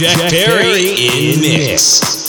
Jack, Jack Perry in mix. gon'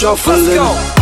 day I'm shuffling.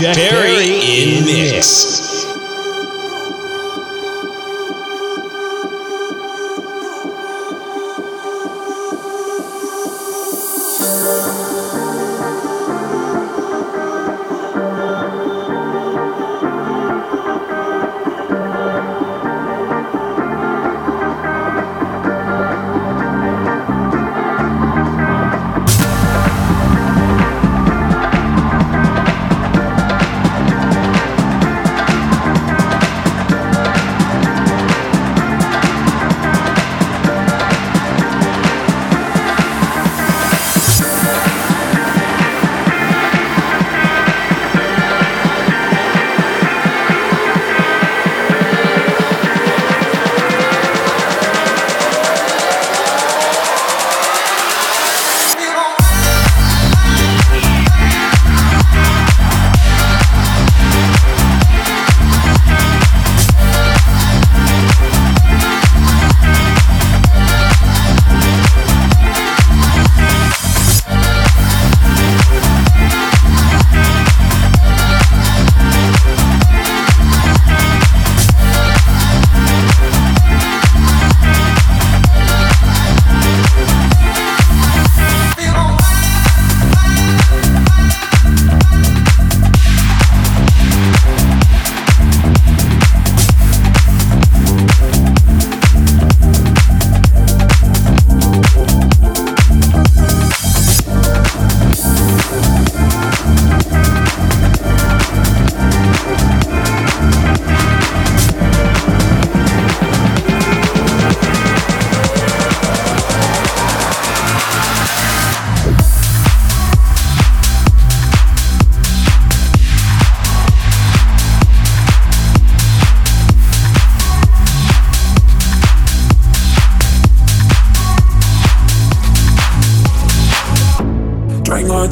Jack Perry in mix.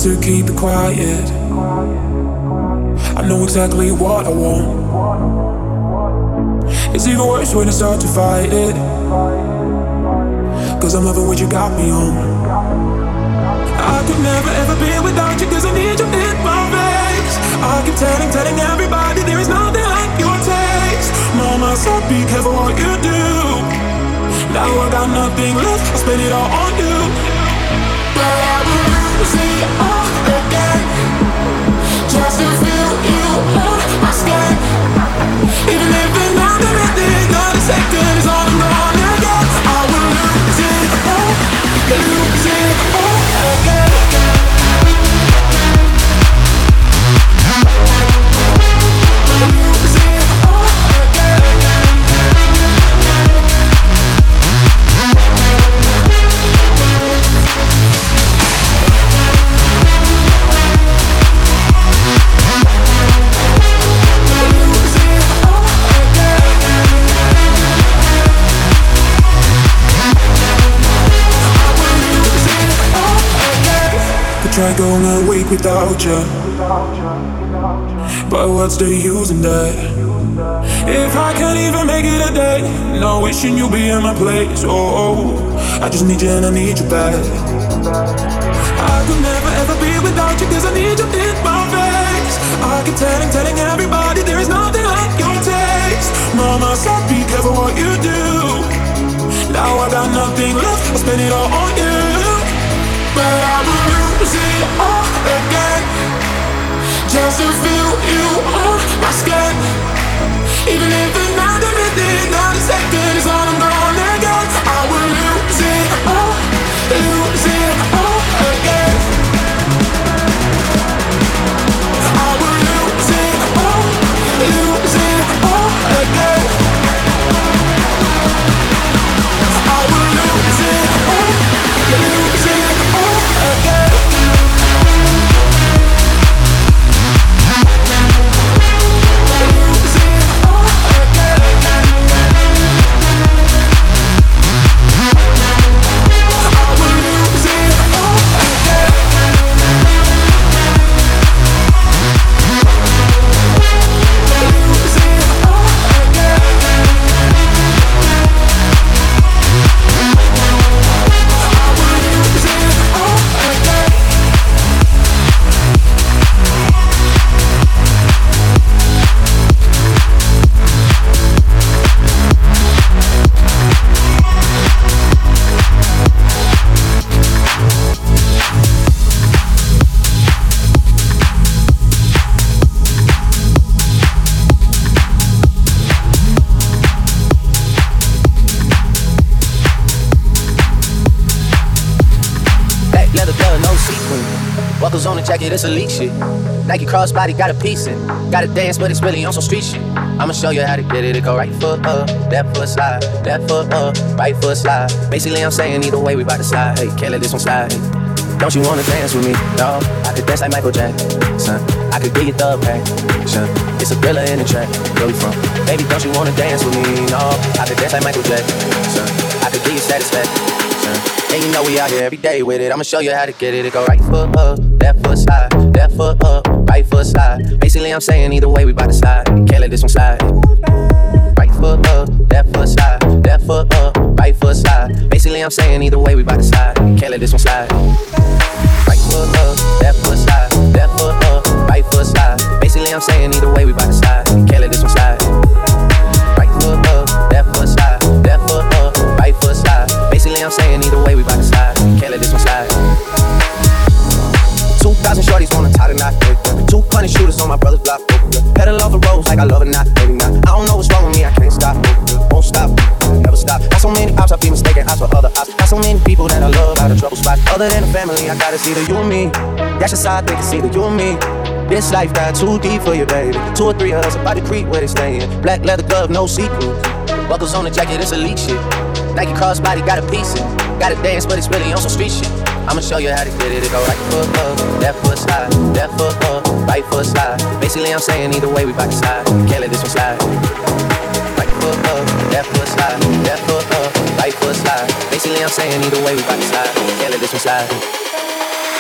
To keep it quiet. I know exactly what I want. It's even worse when I start to fight it. Cause I'm loving what you got me on. I could never ever be without you cause I need you in my veins. I keep telling, telling everybody there is nothing like your taste. Mama said be careful what you do. Now I got nothing left, I spend it all on you. But I will Even if minute, not a second is try going a week without you. But what's the use in that? If I can't even make it a day, no wishing you'll be in my place. Oh, I just need you and I need you back. I could never ever be without you cause I need you in my face. I keep telling, telling everybody there is nothing like your taste. Mama said be careful what you do. Now I got nothing left, I spend it all on you. But I lose it all again. Just to feel you on my skin. Even if another minute, not a second is all I'm gonna get. I will lose it all, Glove, no sequin. Buckles on the jacket, it's elite shit. Nike crossbody got a piece in. Gotta dance, but it's really on some street shit. I'ma show you how to get it. It go right foot up, left foot slide, left foot up, right foot slide. Basically, I'm saying either way, we bout to slide. Hey, can't let this one slide. Hey. Don't you wanna dance with me? No, I could dance like Michael Jackson. I could give you the passion. It's a thriller in the track. Where we from? Baby, don't you wanna dance with me? No, I could dance like Michael Jackson. I could give you satisfaction. And you know we out here every day with it. I'ma show you how to get it. It go right foot up, left foot slide, left foot up, right foot slide. Basically, I'm saying either way, we bout to slide. Can't let this one slide. Right foot up, left foot slide, left foot up, right foot slide. Basically, I'm saying either way, we bout to slide. Can't let this one slide. Right foot up, left foot slide, left foot up, right foot slide. Basically, I'm saying either way, we bout to slide. Can't let this one slide. My brother's block. Pedal off the roads like I love it, not maybe not. I don't know what's wrong with me, I can't stop. Won't stop, never stop. Got so many ops, I be mistaken ops for other ops. Got so many people that I love out of trouble spots. Other than the family, I gotta see the you and me. That's just how I think it's either you and me. This life got too deep for you, baby. Two or three of us about to creep where they stayin'. Black leather glove, no sequins. Buckles on the jacket, it's elite shit. Nike crossbody got a piece in. Gotta dance, but it's really on some street shit. I'ma show you how to get it. It go right foot up, left foot slide, left foot up, right foot slide. Basically, I'm saying either way, we bout to slide. Can't let this one slide. Right foot up, left foot slide, left foot up, right foot slide. Basically, I'm saying either way, we bout to slide. Can't let this one slide.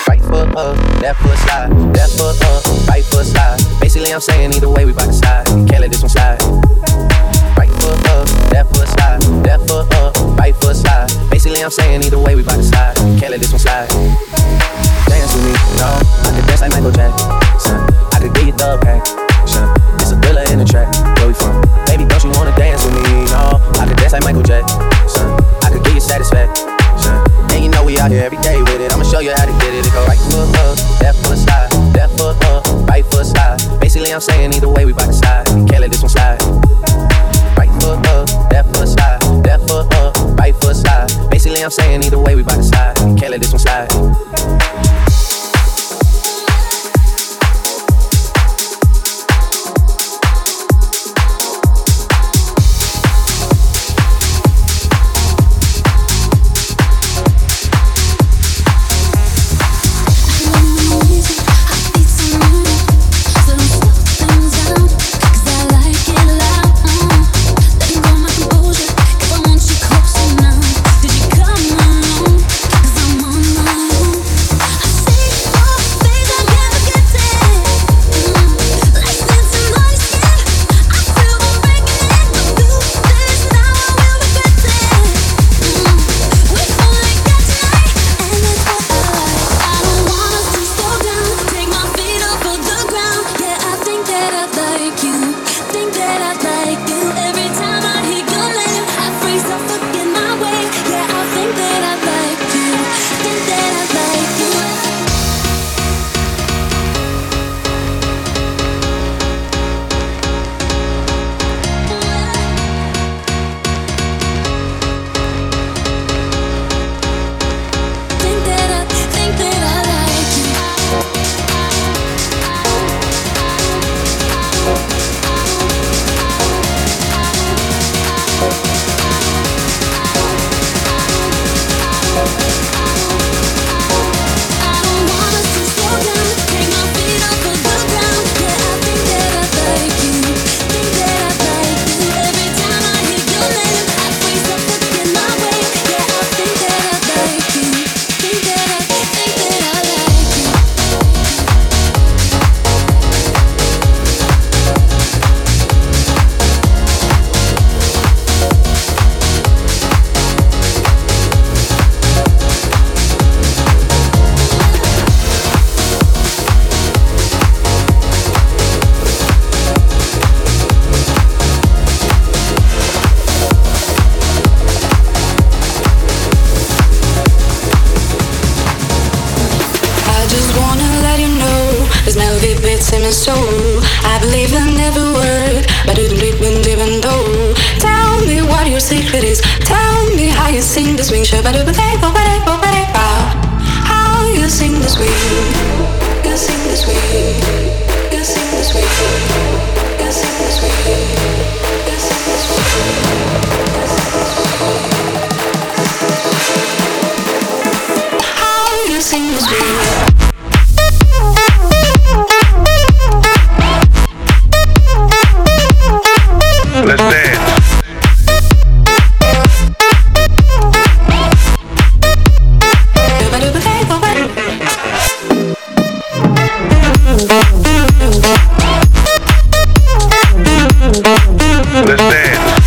Right foot up, left foot slide, left foot up, right foot slide. Basically, I'm saying either way, we bout to slide. Can't let this one slide. Right foot up, left foot slide, left foot up, right foot slide. Basically, I'm saying either way, we bout to slide. Can't let this one slide. This way.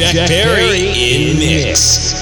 Jack Perry in mix. you're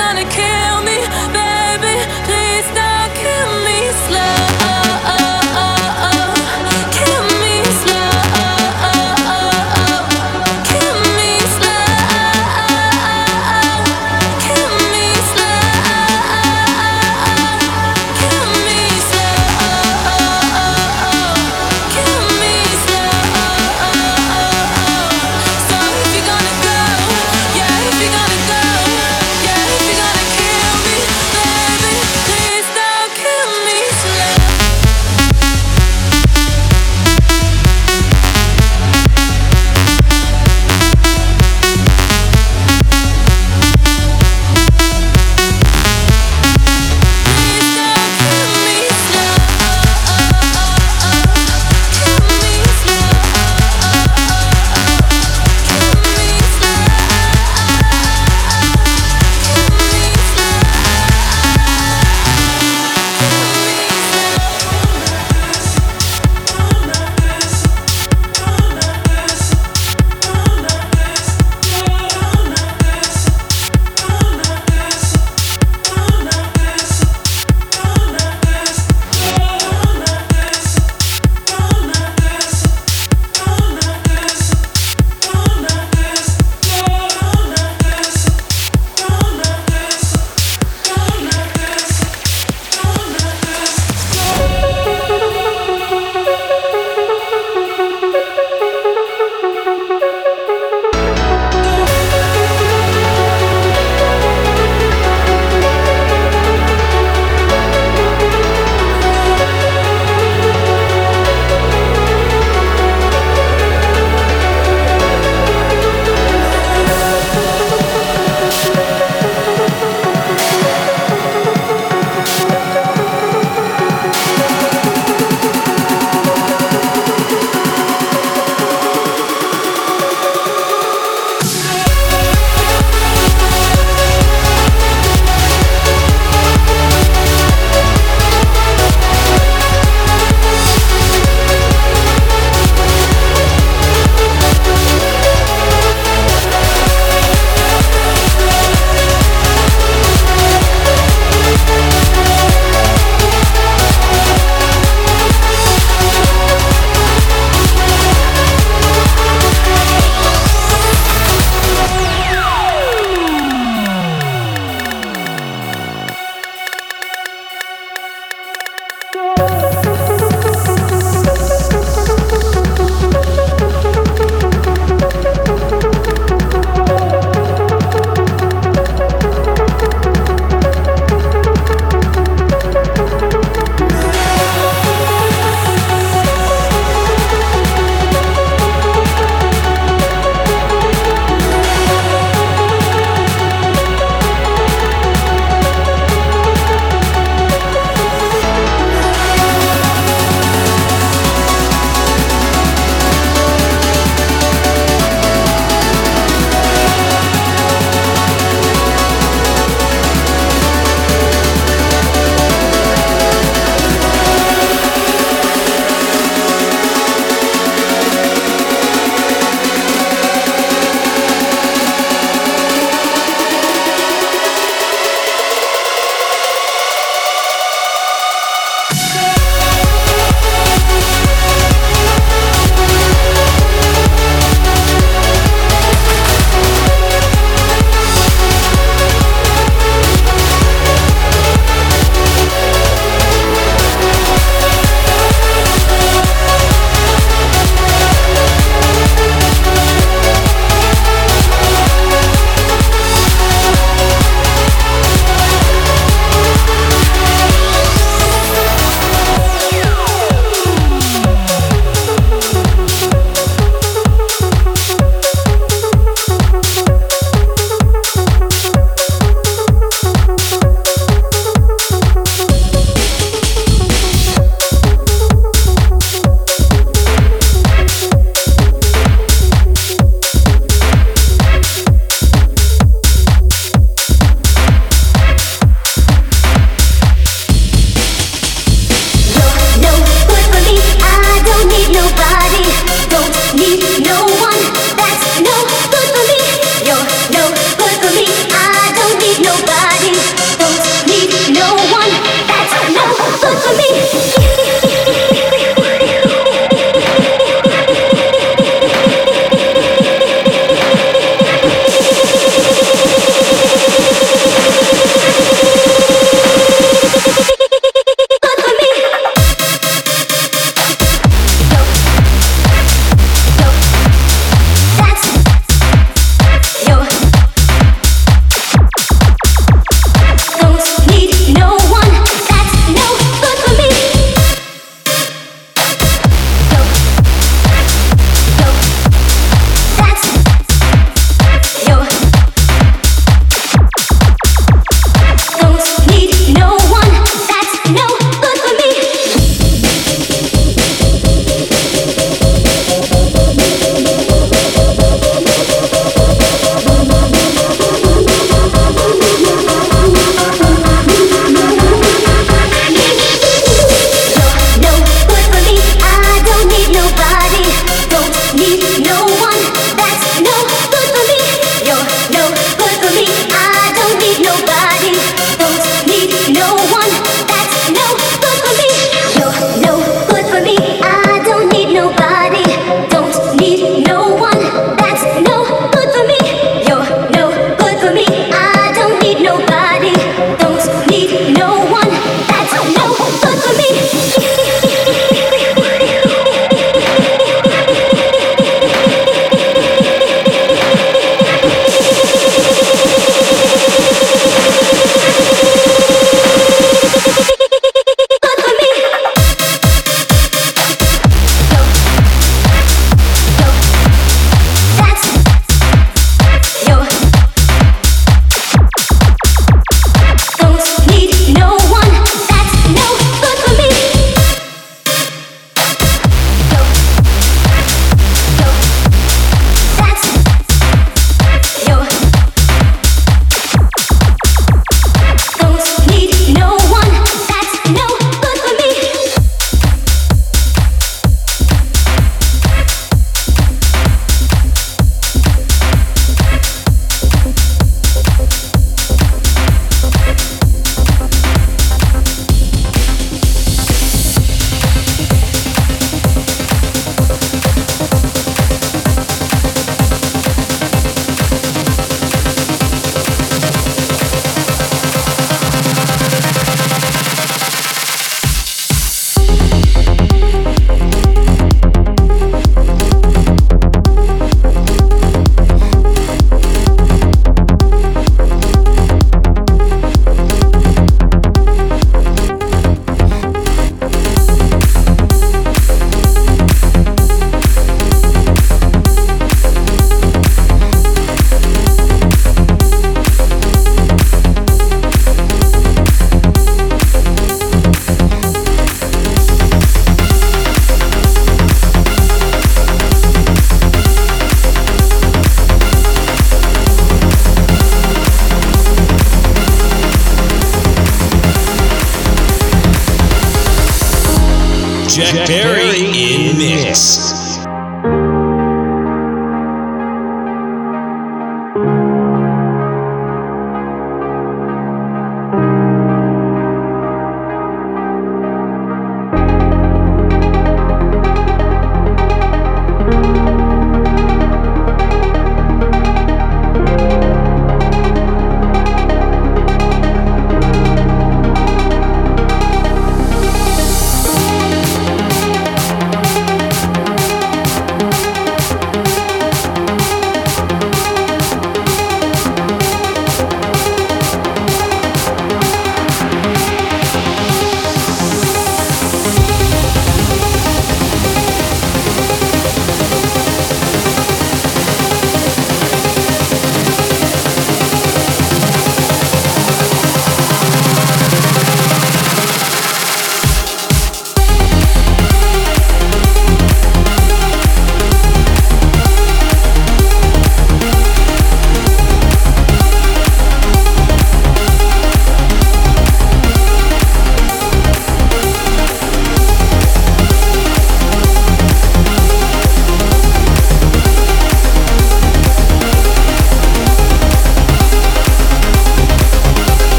gonna kill